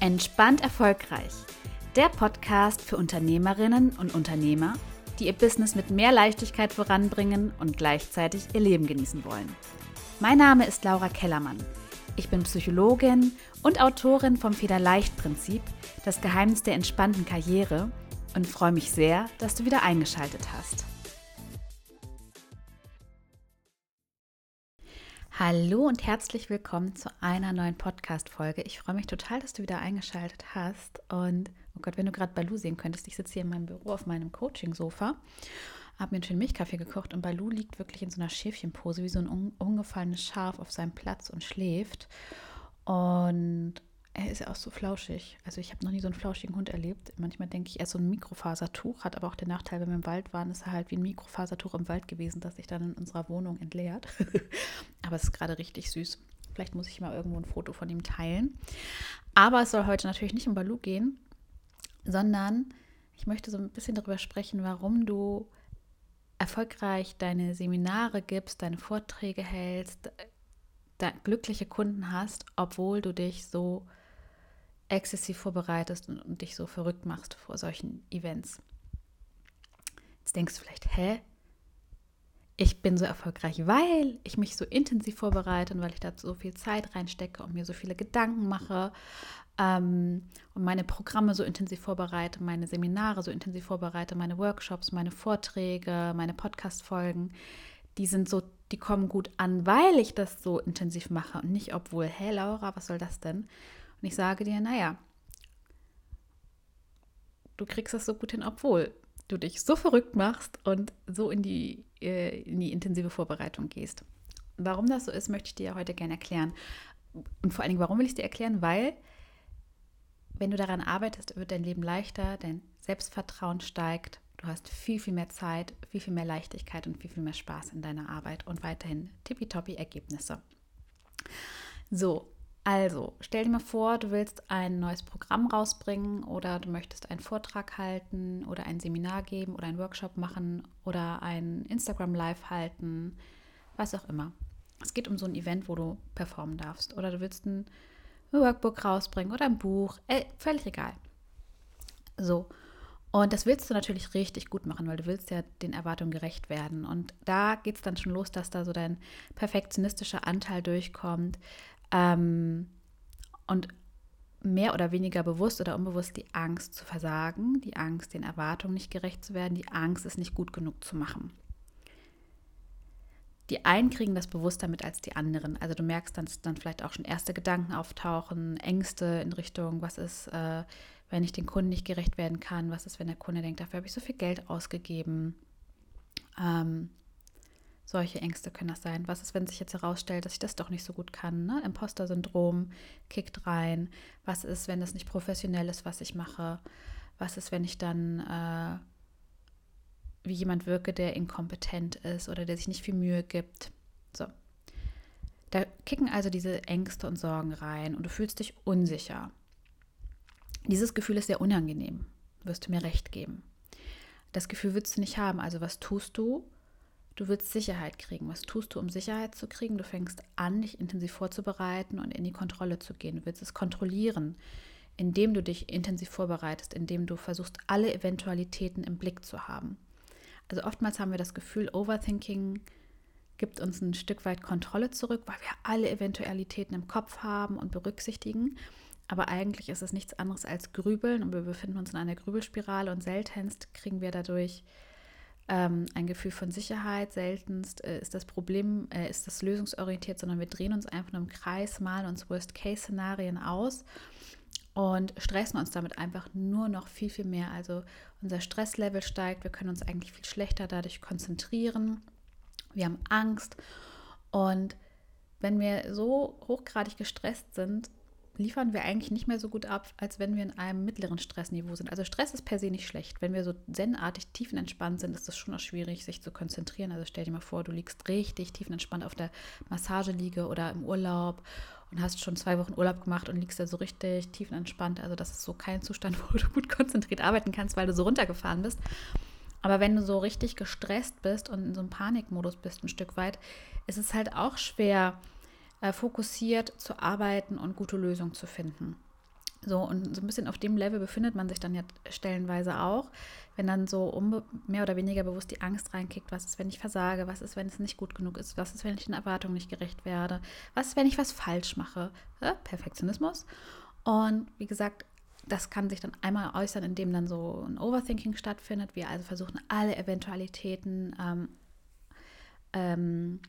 Entspannt erfolgreich. Der Podcast für Unternehmerinnen und Unternehmer, die ihr Business mit mehr Leichtigkeit voranbringen und gleichzeitig ihr Leben genießen wollen. Mein Name ist Laura Kellermann. Ich bin Psychologin und Autorin vom Federleicht-Prinzip, das Geheimnis der entspannten Karriere und freue mich sehr, dass du wieder eingeschaltet hast. Hallo und herzlich willkommen zu einer neuen Podcast-Folge. Ich freue mich total, dass du wieder eingeschaltet hast. Und oh Gott, wenn du gerade Balu sehen könntest, ich sitze hier in meinem Büro auf meinem Coaching-Sofa, habe mir einen schönen Milchkaffee gekocht und Balu liegt wirklich in so einer Schäfchenpose, wie so ein umgefallenes Schaf auf seinem Platz und schläft. Und er ist ja auch so flauschig. Also ich habe noch nie so einen flauschigen Hund erlebt. Manchmal denke ich, er ist so ein Mikrofasertuch, hat aber auch den Nachteil, wenn wir im Wald waren, ist er halt wie ein Mikrofasertuch im Wald gewesen, das sich dann in unserer Wohnung entleert. aber es ist gerade richtig süß. Vielleicht muss ich mal irgendwo ein Foto von ihm teilen. Aber es soll heute natürlich nicht um Balu gehen, sondern ich möchte so ein bisschen darüber sprechen, warum du erfolgreich deine Seminare gibst, deine Vorträge hältst, glückliche Kunden hast, obwohl du dich so exzessiv vorbereitest und, und dich so verrückt machst vor solchen Events. Jetzt denkst du vielleicht, hä? Ich bin so erfolgreich, weil ich mich so intensiv vorbereite und weil ich da so viel Zeit reinstecke und mir so viele Gedanken mache ähm, und meine Programme so intensiv vorbereite, meine Seminare so intensiv vorbereite, meine Workshops, meine Vorträge, meine Podcast-Folgen. Die sind so, die kommen gut an, weil ich das so intensiv mache und nicht obwohl, hä Laura, was soll das denn? Und ich sage dir, naja, du kriegst das so gut hin, obwohl du dich so verrückt machst und so in die, äh, in die intensive Vorbereitung gehst. Warum das so ist, möchte ich dir heute gerne erklären. Und vor allen Dingen, warum will ich es dir erklären? Weil, wenn du daran arbeitest, wird dein Leben leichter, dein Selbstvertrauen steigt, du hast viel, viel mehr Zeit, viel, viel mehr Leichtigkeit und viel, viel mehr Spaß in deiner Arbeit und weiterhin tippitoppi Ergebnisse. So, also, stell dir mal vor, du willst ein neues Programm rausbringen oder du möchtest einen Vortrag halten oder ein Seminar geben oder einen Workshop machen oder ein Instagram Live halten, was auch immer. Es geht um so ein Event, wo du performen darfst oder du willst ein Workbook rausbringen oder ein Buch, äh, völlig egal. So. Und das willst du natürlich richtig gut machen, weil du willst ja den Erwartungen gerecht werden. Und da geht es dann schon los, dass da so dein perfektionistischer Anteil durchkommt, ähm, und mehr oder weniger bewusst oder unbewusst die Angst zu versagen, die Angst, den Erwartungen nicht gerecht zu werden, die Angst, es nicht gut genug zu machen. Die einen kriegen das bewusster mit als die anderen. Also du merkst, dass dann vielleicht auch schon erste Gedanken auftauchen, Ängste in Richtung, was ist, äh, wenn ich den Kunden nicht gerecht werden kann, was ist, wenn der Kunde denkt, dafür habe ich so viel Geld ausgegeben. Ähm, solche Ängste können das sein. Was ist, wenn sich jetzt herausstellt, dass ich das doch nicht so gut kann? Ne? Imposter-Syndrom kickt rein. Was ist, wenn das nicht professionell ist, was ich mache? Was ist, wenn ich dann äh, wie jemand wirke, der inkompetent ist oder der sich nicht viel Mühe gibt? So. Da kicken also diese Ängste und Sorgen rein und du fühlst dich unsicher. Dieses Gefühl ist sehr unangenehm, wirst du mir recht geben. Das Gefühl willst du nicht haben. Also was tust du? Du willst Sicherheit kriegen. Was tust du, um Sicherheit zu kriegen? Du fängst an, dich intensiv vorzubereiten und in die Kontrolle zu gehen. Du willst es kontrollieren, indem du dich intensiv vorbereitest, indem du versuchst, alle Eventualitäten im Blick zu haben. Also oftmals haben wir das Gefühl, Overthinking gibt uns ein Stück weit Kontrolle zurück, weil wir alle Eventualitäten im Kopf haben und berücksichtigen. Aber eigentlich ist es nichts anderes als Grübeln und wir befinden uns in einer Grübelspirale und seltenst kriegen wir dadurch ähm, ein Gefühl von Sicherheit. Seltenst äh, ist das Problem, äh, ist das lösungsorientiert, sondern wir drehen uns einfach im Kreis, malen uns Worst-Case-Szenarien aus und stressen uns damit einfach nur noch viel, viel mehr. Also unser Stresslevel steigt, wir können uns eigentlich viel schlechter dadurch konzentrieren. Wir haben Angst und wenn wir so hochgradig gestresst sind, liefern wir eigentlich nicht mehr so gut ab, als wenn wir in einem mittleren Stressniveau sind. Also Stress ist per se nicht schlecht. Wenn wir so zenartig tiefenentspannt sind, ist es schon auch schwierig, sich zu konzentrieren. Also stell dir mal vor, du liegst richtig tiefenentspannt auf der Massageliege oder im Urlaub und hast schon zwei Wochen Urlaub gemacht und liegst da so richtig tiefenentspannt. Also das ist so kein Zustand, wo du gut konzentriert arbeiten kannst, weil du so runtergefahren bist. Aber wenn du so richtig gestresst bist und in so einem Panikmodus bist ein Stück weit, ist es halt auch schwer, äh, fokussiert zu arbeiten und gute Lösungen zu finden. So, und so ein bisschen auf dem Level befindet man sich dann ja stellenweise auch, wenn dann so mehr oder weniger bewusst die Angst reinkickt, was ist, wenn ich versage, was ist, wenn es nicht gut genug ist, was ist, wenn ich den Erwartungen nicht gerecht werde, was ist, wenn ich was falsch mache, ja, Perfektionismus. Und wie gesagt, das kann sich dann einmal äußern, indem dann so ein Overthinking stattfindet. Wir also versuchen, alle Eventualitäten ähm, ähm,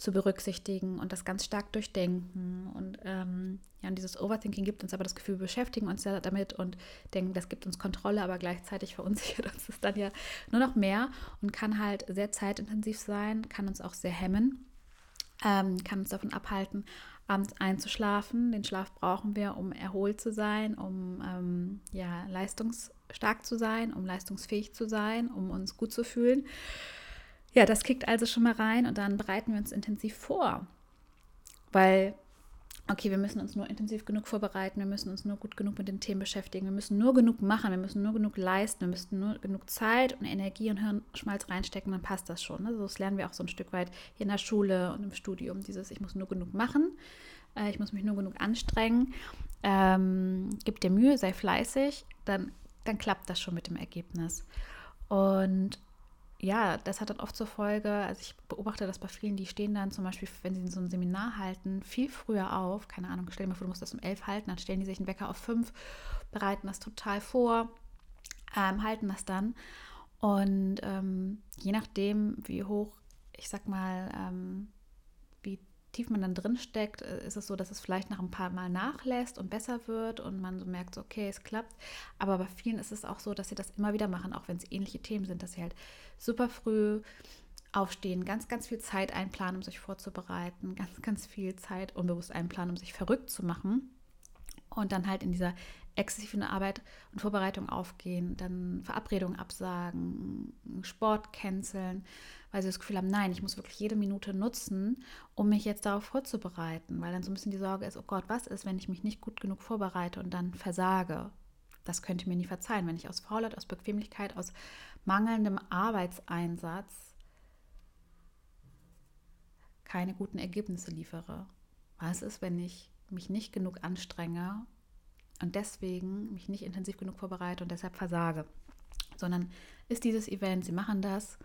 zu berücksichtigen und das ganz stark durchdenken. Und ähm, ja, und dieses Overthinking gibt uns aber das Gefühl, wir beschäftigen uns ja damit und denken, das gibt uns Kontrolle, aber gleichzeitig verunsichert uns das dann ja nur noch mehr und kann halt sehr zeitintensiv sein, kann uns auch sehr hemmen, ähm, kann uns davon abhalten, abends einzuschlafen. Den Schlaf brauchen wir, um erholt zu sein, um ähm, ja, leistungsstark zu sein, um leistungsfähig zu sein, um uns gut zu fühlen. Ja, das kickt also schon mal rein und dann bereiten wir uns intensiv vor. Weil, okay, wir müssen uns nur intensiv genug vorbereiten, wir müssen uns nur gut genug mit den Themen beschäftigen, wir müssen nur genug machen, wir müssen nur genug leisten, wir müssen nur genug Zeit und Energie und Hirnschmalz reinstecken, dann passt das schon. Ne? So, das lernen wir auch so ein Stück weit hier in der Schule und im Studium, dieses, ich muss nur genug machen, äh, ich muss mich nur genug anstrengen, ähm, gib dir Mühe, sei fleißig, dann, dann klappt das schon mit dem Ergebnis. Und ja, das hat dann oft zur Folge, also ich beobachte das bei vielen, die stehen dann zum Beispiel, wenn sie so ein Seminar halten, viel früher auf. Keine Ahnung, stell dir mal vor, du musst das um elf halten, dann stellen die sich einen Wecker auf fünf, bereiten das total vor, ähm, halten das dann. Und ähm, je nachdem, wie hoch, ich sag mal, ähm, wie tief man dann drin steckt, äh, ist es so, dass es vielleicht nach ein paar Mal nachlässt und besser wird und man so merkt, so, okay, es klappt. Aber bei vielen ist es auch so, dass sie das immer wieder machen, auch wenn es ähnliche Themen sind, dass sie halt super früh aufstehen, ganz, ganz viel Zeit einplanen, um sich vorzubereiten, ganz, ganz viel Zeit unbewusst einplanen, um sich verrückt zu machen und dann halt in dieser exzessiven Arbeit und Vorbereitung aufgehen, dann Verabredungen absagen, Sport canceln, weil sie das Gefühl haben, nein, ich muss wirklich jede Minute nutzen, um mich jetzt darauf vorzubereiten, weil dann so ein bisschen die Sorge ist, oh Gott, was ist, wenn ich mich nicht gut genug vorbereite und dann versage? Das könnte mir nie verzeihen, wenn ich aus Faulheit, aus Bequemlichkeit, aus mangelndem Arbeitseinsatz keine guten Ergebnisse liefere. Was ist, wenn ich mich nicht genug anstrenge und deswegen mich nicht intensiv genug vorbereite und deshalb versage? Sondern ist dieses Event, sie machen das,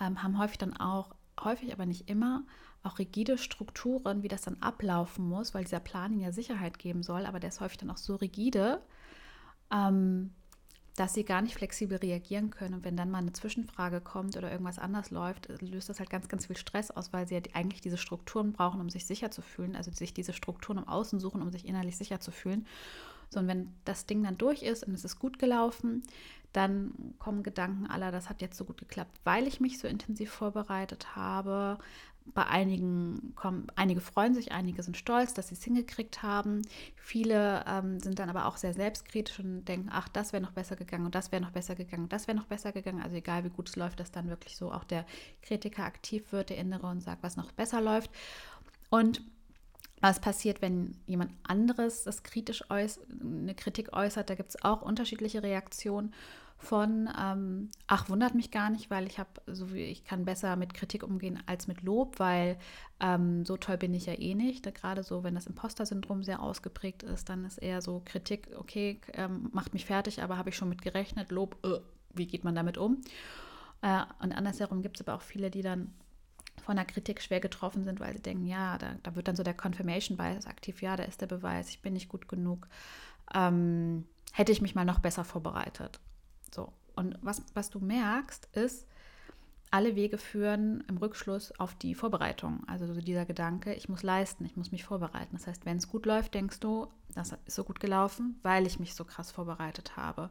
ähm, haben häufig dann auch, häufig aber nicht immer, auch rigide Strukturen, wie das dann ablaufen muss, weil dieser Plan ihnen ja Sicherheit geben soll, aber der ist häufig dann auch so rigide, ähm, dass sie gar nicht flexibel reagieren können. Und wenn dann mal eine Zwischenfrage kommt oder irgendwas anders läuft, löst das halt ganz, ganz viel Stress aus, weil sie ja eigentlich diese Strukturen brauchen, um sich sicher zu fühlen. Also sich diese Strukturen im Außen suchen, um sich innerlich sicher zu fühlen. So, und wenn das Ding dann durch ist und es ist gut gelaufen, dann kommen Gedanken aller, das hat jetzt so gut geklappt, weil ich mich so intensiv vorbereitet habe, bei einigen kommen, einige freuen sich, einige sind stolz, dass sie es hingekriegt haben. Viele ähm, sind dann aber auch sehr selbstkritisch und denken, ach, das wäre noch besser gegangen und das wäre noch besser gegangen das wäre noch besser gegangen. Also egal wie gut es läuft, dass dann wirklich so auch der Kritiker aktiv wird, der Innere und sagt, was noch besser läuft. Und was passiert, wenn jemand anderes das kritisch äußert, eine Kritik äußert? Da gibt es auch unterschiedliche Reaktionen von, ähm, ach, wundert mich gar nicht, weil ich habe, so wie ich kann besser mit Kritik umgehen als mit Lob, weil ähm, so toll bin ich ja eh nicht. Gerade so, wenn das Imposter-Syndrom sehr ausgeprägt ist, dann ist eher so Kritik, okay, ähm, macht mich fertig, aber habe ich schon mit gerechnet. Lob, äh, wie geht man damit um? Äh, und andersherum gibt es aber auch viele, die dann von der Kritik schwer getroffen sind, weil sie denken, ja, da, da wird dann so der Confirmation Bias aktiv, ja, da ist der Beweis, ich bin nicht gut genug. Ähm, hätte ich mich mal noch besser vorbereitet. So. Und was, was du merkst, ist, alle Wege führen im Rückschluss auf die Vorbereitung. Also dieser Gedanke, ich muss leisten, ich muss mich vorbereiten. Das heißt, wenn es gut läuft, denkst du, das ist so gut gelaufen, weil ich mich so krass vorbereitet habe.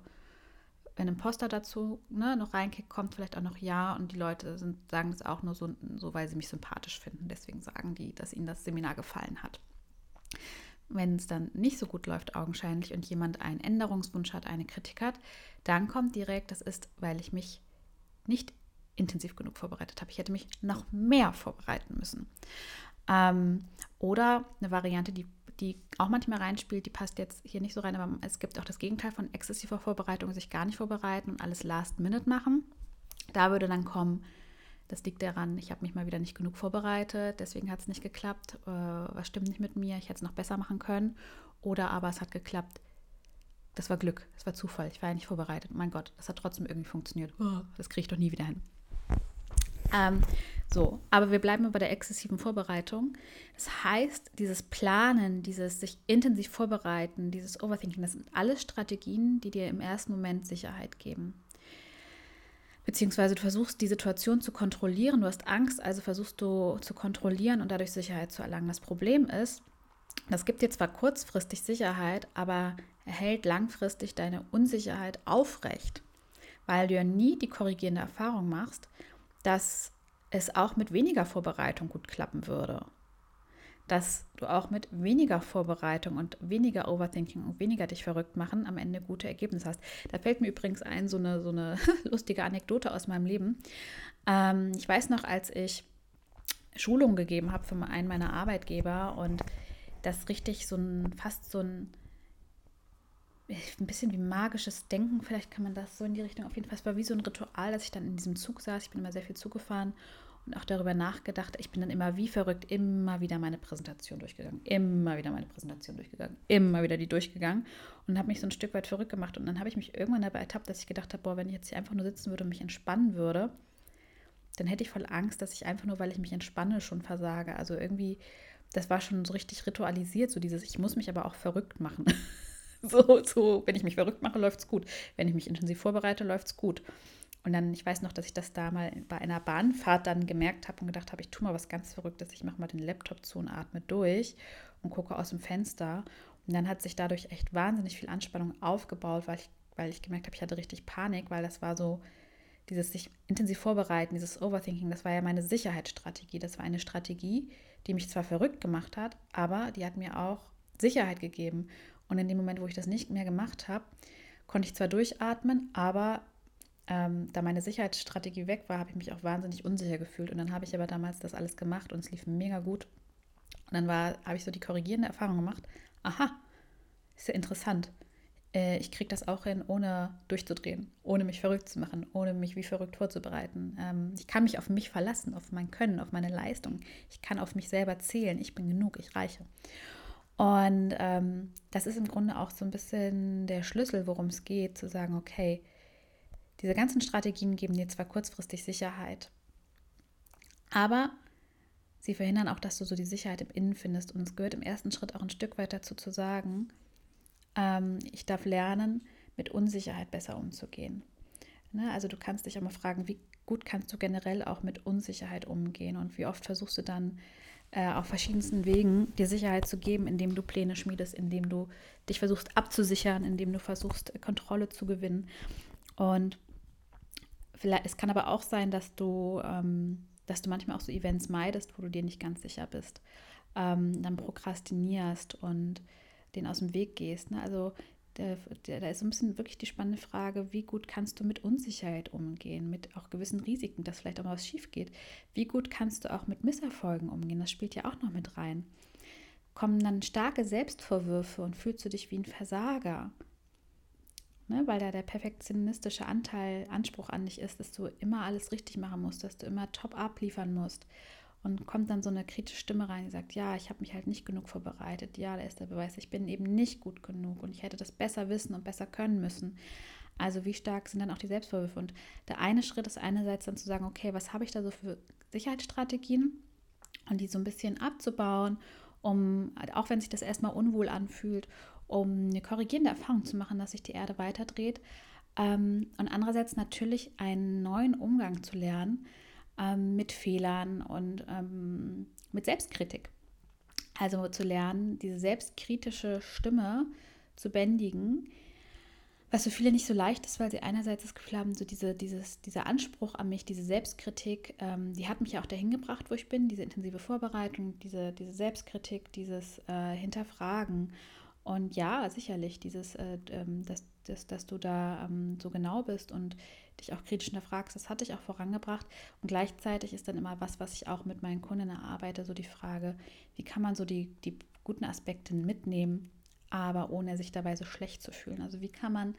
Wenn ein Poster dazu ne, noch reinkickt, kommt vielleicht auch noch ja und die Leute sind, sagen es auch nur so, so, weil sie mich sympathisch finden. Deswegen sagen die, dass ihnen das Seminar gefallen hat. Wenn es dann nicht so gut läuft, augenscheinlich, und jemand einen Änderungswunsch hat, eine Kritik hat, dann kommt direkt, das ist, weil ich mich nicht intensiv genug vorbereitet habe. Ich hätte mich noch mehr vorbereiten müssen. Ähm, oder eine Variante, die, die auch manchmal reinspielt, die passt jetzt hier nicht so rein, aber es gibt auch das Gegenteil von exzessiver Vorbereitung, sich gar nicht vorbereiten und alles last minute machen. Da würde dann kommen, das liegt daran, ich habe mich mal wieder nicht genug vorbereitet, deswegen hat es nicht geklappt. Äh, was stimmt nicht mit mir? Ich hätte es noch besser machen können. Oder aber es hat geklappt, das war Glück, das war Zufall, ich war ja nicht vorbereitet. Mein Gott, das hat trotzdem irgendwie funktioniert. Oh, das kriege ich doch nie wieder hin. Ähm, so, aber wir bleiben bei der exzessiven Vorbereitung. Das heißt, dieses Planen, dieses sich intensiv vorbereiten, dieses Overthinking, das sind alles Strategien, die dir im ersten Moment Sicherheit geben. Beziehungsweise du versuchst die Situation zu kontrollieren, du hast Angst, also versuchst du zu kontrollieren und dadurch Sicherheit zu erlangen. Das Problem ist, das gibt dir zwar kurzfristig Sicherheit, aber erhält langfristig deine Unsicherheit aufrecht, weil du ja nie die korrigierende Erfahrung machst, dass es auch mit weniger Vorbereitung gut klappen würde. Dass du auch mit weniger Vorbereitung und weniger Overthinking und weniger dich verrückt machen am Ende gute Ergebnisse hast. Da fällt mir übrigens ein, so eine, so eine lustige Anekdote aus meinem Leben. Ähm, ich weiß noch, als ich Schulungen gegeben habe für einen meiner Arbeitgeber und das richtig so ein, fast so ein, ein bisschen wie magisches Denken, vielleicht kann man das so in die Richtung auf jeden Fall. Es war wie so ein Ritual, dass ich dann in diesem Zug saß. Ich bin immer sehr viel Zug gefahren und auch darüber nachgedacht. Ich bin dann immer wie verrückt immer wieder meine Präsentation durchgegangen, immer wieder meine Präsentation durchgegangen, immer wieder die durchgegangen und habe mich so ein Stück weit verrückt gemacht. Und dann habe ich mich irgendwann dabei ertappt, dass ich gedacht habe, boah, wenn ich jetzt hier einfach nur sitzen würde und mich entspannen würde, dann hätte ich voll Angst, dass ich einfach nur, weil ich mich entspanne, schon versage. Also irgendwie, das war schon so richtig ritualisiert, so dieses, ich muss mich aber auch verrückt machen. so, so, wenn ich mich verrückt mache, läuft es gut. Wenn ich mich intensiv vorbereite, läuft es gut. Und dann, ich weiß noch, dass ich das da mal bei einer Bahnfahrt dann gemerkt habe und gedacht habe, ich tue mal was ganz Verrücktes. Ich mache mal den Laptop zu und atme durch und gucke aus dem Fenster. Und dann hat sich dadurch echt wahnsinnig viel Anspannung aufgebaut, weil ich, weil ich gemerkt habe, ich hatte richtig Panik, weil das war so dieses sich intensiv vorbereiten, dieses Overthinking, das war ja meine Sicherheitsstrategie. Das war eine Strategie, die mich zwar verrückt gemacht hat, aber die hat mir auch Sicherheit gegeben. Und in dem Moment, wo ich das nicht mehr gemacht habe, konnte ich zwar durchatmen, aber ähm, da meine Sicherheitsstrategie weg war, habe ich mich auch wahnsinnig unsicher gefühlt. Und dann habe ich aber damals das alles gemacht und es lief mega gut. Und dann habe ich so die korrigierende Erfahrung gemacht. Aha, ist ja interessant. Äh, ich kriege das auch hin, ohne durchzudrehen, ohne mich verrückt zu machen, ohne mich wie verrückt vorzubereiten. Ähm, ich kann mich auf mich verlassen, auf mein Können, auf meine Leistung. Ich kann auf mich selber zählen. Ich bin genug, ich reiche. Und ähm, das ist im Grunde auch so ein bisschen der Schlüssel, worum es geht, zu sagen, okay, diese ganzen Strategien geben dir zwar kurzfristig Sicherheit, aber sie verhindern auch, dass du so die Sicherheit im Innen findest. Und es gehört im ersten Schritt auch ein Stück weit dazu zu sagen, ähm, ich darf lernen, mit Unsicherheit besser umzugehen. Ne? Also du kannst dich auch mal fragen, wie gut kannst du generell auch mit Unsicherheit umgehen und wie oft versuchst du dann äh, auf verschiedensten Wegen dir Sicherheit zu geben, indem du Pläne schmiedest, indem du dich versuchst abzusichern, indem du versuchst Kontrolle zu gewinnen. Und Vielleicht, es kann aber auch sein, dass du, ähm, dass du manchmal auch so Events meidest, wo du dir nicht ganz sicher bist. Ähm, dann prokrastinierst und den aus dem Weg gehst. Ne? Also da ist so ein bisschen wirklich die spannende Frage, wie gut kannst du mit Unsicherheit umgehen, mit auch gewissen Risiken, dass vielleicht auch mal was schief geht. Wie gut kannst du auch mit Misserfolgen umgehen? Das spielt ja auch noch mit rein. Kommen dann starke Selbstvorwürfe und fühlst du dich wie ein Versager? Ne, weil da der perfektionistische Anteil Anspruch an dich ist, dass du immer alles richtig machen musst, dass du immer top abliefern musst. Und kommt dann so eine kritische Stimme rein, die sagt, ja, ich habe mich halt nicht genug vorbereitet. Ja, da ist der Beweis, ich bin eben nicht gut genug und ich hätte das besser wissen und besser können müssen. Also wie stark sind dann auch die Selbstvorwürfe? Und der eine Schritt ist einerseits dann zu sagen, okay, was habe ich da so für Sicherheitsstrategien und die so ein bisschen abzubauen, um, auch wenn sich das erstmal unwohl anfühlt, um eine korrigierende Erfahrung zu machen, dass sich die Erde weiterdreht. Ähm, und andererseits natürlich einen neuen Umgang zu lernen ähm, mit Fehlern und ähm, mit Selbstkritik. Also zu lernen, diese selbstkritische Stimme zu bändigen, was für viele nicht so leicht ist, weil sie einerseits das Gefühl haben, so diese, dieses, dieser Anspruch an mich, diese Selbstkritik, ähm, die hat mich ja auch dahin gebracht, wo ich bin, diese intensive Vorbereitung, diese, diese Selbstkritik, dieses äh, Hinterfragen. Und ja, sicherlich, dieses, äh, ähm, dass, dass, dass du da ähm, so genau bist und dich auch kritisch hinterfragst, das hat dich auch vorangebracht. Und gleichzeitig ist dann immer was, was ich auch mit meinen Kunden erarbeite, so die Frage, wie kann man so die, die guten Aspekte mitnehmen, aber ohne sich dabei so schlecht zu fühlen. Also wie kann man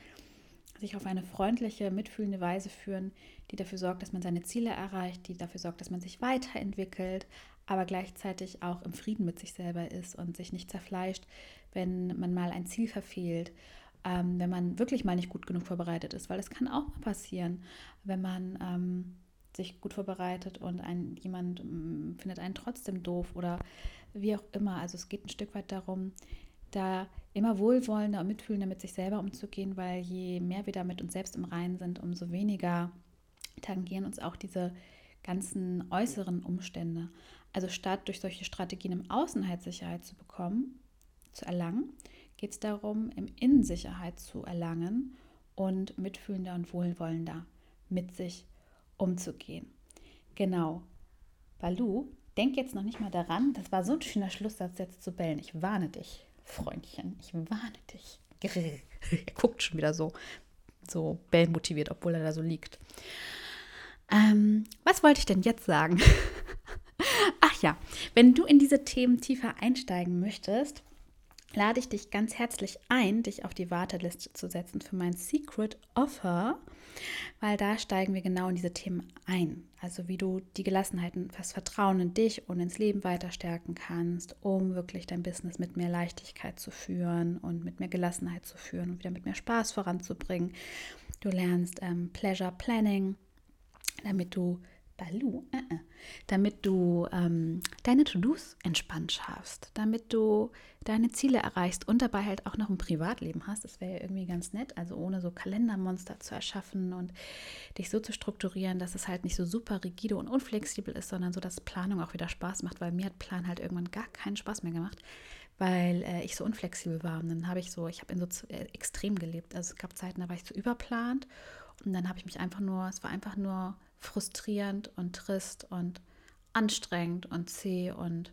sich auf eine freundliche, mitfühlende Weise führen, die dafür sorgt, dass man seine Ziele erreicht, die dafür sorgt, dass man sich weiterentwickelt, aber gleichzeitig auch im Frieden mit sich selber ist und sich nicht zerfleischt, wenn man mal ein Ziel verfehlt. ähm, wenn man wirklich mal nicht gut genug vorbereitet ist, weil es kann auch mal passieren, wenn man ähm, sich gut vorbereitet und ein, jemand ähm, findet einen trotzdem doof oder wie auch immer. Also es geht ein Stück weit darum, da immer wohlwollender und mitfühlender mit sich selber umzugehen, weil je mehr wir da mit uns selbst im Reinen sind, umso weniger tangieren uns auch diese ganzen äußeren Umstände. Also statt durch solche Strategien im Außen halt Sicherheit zu bekommen, zu erlangen, geht es darum, im Innen Sicherheit zu erlangen und mitfühlender und wohlwollender mit sich umzugehen. Genau. Balu, denk jetzt noch nicht mal daran, das war so ein schöner Schlusssatz jetzt zu bellen. Ich warne dich, Freundchen, ich warne dich. er guckt schon wieder so, so bellmotiviert, obwohl er da so liegt. Ähm, was wollte ich denn jetzt sagen? Ach ja, wenn du in diese Themen tiefer einsteigen möchtest, lade ich dich ganz herzlich ein, dich auf die Warteliste zu setzen für mein Secret Offer, weil da steigen wir genau in diese Themen ein. Also wie du die Gelassenheit und das Vertrauen in dich und ins Leben weiter stärken kannst, um wirklich dein Business mit mehr Leichtigkeit zu führen und mit mehr Gelassenheit zu führen und wieder mit mehr Spaß voranzubringen. Du lernst ähm, Pleasure Planning, damit du Balu, äh, äh, damit du ähm, deine To-Dos entspannt schaffst, damit du deine Ziele erreichst und dabei halt auch noch ein Privatleben hast. Das wäre ja irgendwie ganz nett, also ohne so Kalendermonster zu erschaffen und dich so zu strukturieren, dass es halt nicht so super rigide und unflexibel ist, sondern so, dass Planung auch wieder Spaß macht, weil mir hat Plan halt irgendwann gar keinen Spaß mehr gemacht weil äh, ich so unflexibel war. Und dann habe ich so, ich habe in so äh, extrem gelebt. Also es gab Zeiten, da war ich so überplant und dann habe ich mich einfach nur, es war einfach nur frustrierend und trist und anstrengend und zäh und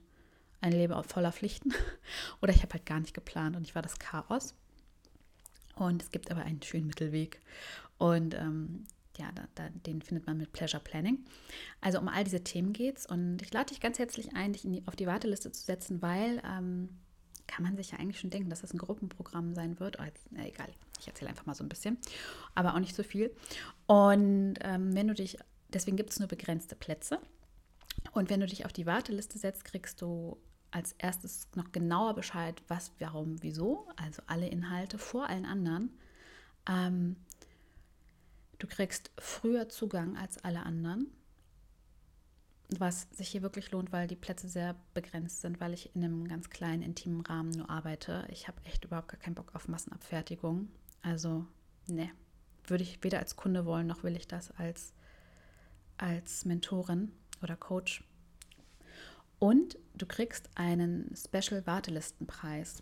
ein Leben voller Pflichten. Oder ich habe halt gar nicht geplant und ich war das Chaos. Und es gibt aber einen schönen Mittelweg. Und ähm, ja, da, da, den findet man mit Pleasure Planning. Also um all diese Themen geht es. Und ich lade dich ganz herzlich ein, dich die, auf die Warteliste zu setzen, weil ähm, kann man sich ja eigentlich schon denken, dass das ein Gruppenprogramm sein wird. Oh, jetzt, na, egal, ich erzähle einfach mal so ein bisschen, aber auch nicht so viel. Und ähm, wenn du dich Deswegen gibt es nur begrenzte Plätze. Und wenn du dich auf die Warteliste setzt, kriegst du als erstes noch genauer Bescheid, was, warum, wieso, also alle Inhalte vor allen anderen. Ähm, du kriegst früher Zugang als alle anderen, was sich hier wirklich lohnt, weil die Plätze sehr begrenzt sind, weil ich in einem ganz kleinen, intimen Rahmen nur arbeite. Ich habe echt überhaupt gar keinen Bock auf Massenabfertigung. Also, ne, würde ich weder als Kunde wollen, noch will ich das als als Mentorin oder Coach. Und du kriegst einen Special Wartelistenpreis.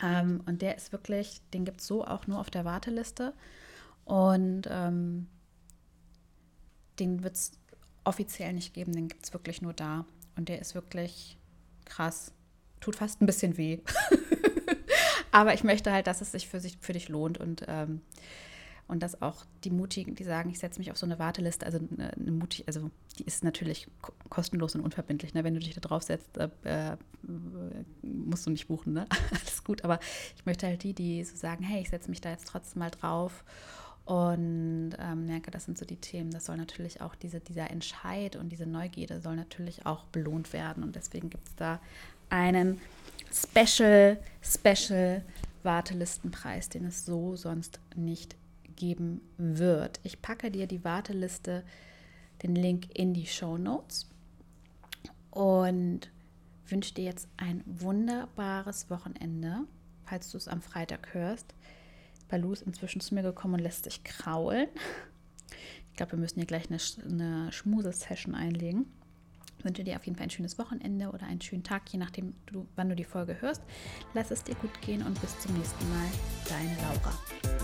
Ähm, und der ist wirklich, den gibt es so auch nur auf der Warteliste. Und ähm, den wird es offiziell nicht geben, den gibt es wirklich nur da. Und der ist wirklich krass. Tut fast ein bisschen weh. Aber ich möchte halt, dass es sich für, sich, für dich lohnt. Und ähm, und dass auch die Mutigen, die sagen, ich setze mich auf so eine Warteliste, also eine, eine mutig, also die ist natürlich kostenlos und unverbindlich. Ne? Wenn du dich da drauf setzt, äh, äh, musst du nicht buchen, ne? Alles gut. Aber ich möchte halt die, die so sagen, hey, ich setze mich da jetzt trotzdem mal drauf und ähm, merke, das sind so die Themen. Das soll natürlich auch diese, dieser Entscheid und diese Neugierde soll natürlich auch belohnt werden. Und deswegen gibt es da einen Special, Special Wartelistenpreis, den es so sonst nicht geben wird. Ich packe dir die Warteliste, den Link in die Show Notes und wünsche dir jetzt ein wunderbares Wochenende, falls du es am Freitag hörst. Balu ist inzwischen zu mir gekommen und lässt sich kraulen. Ich glaube, wir müssen hier gleich eine, eine Schmuse-Session einlegen. Ich wünsche dir auf jeden Fall ein schönes Wochenende oder einen schönen Tag, je nachdem, du, wann du die Folge hörst. Lass es dir gut gehen und bis zum nächsten Mal. Deine Laura.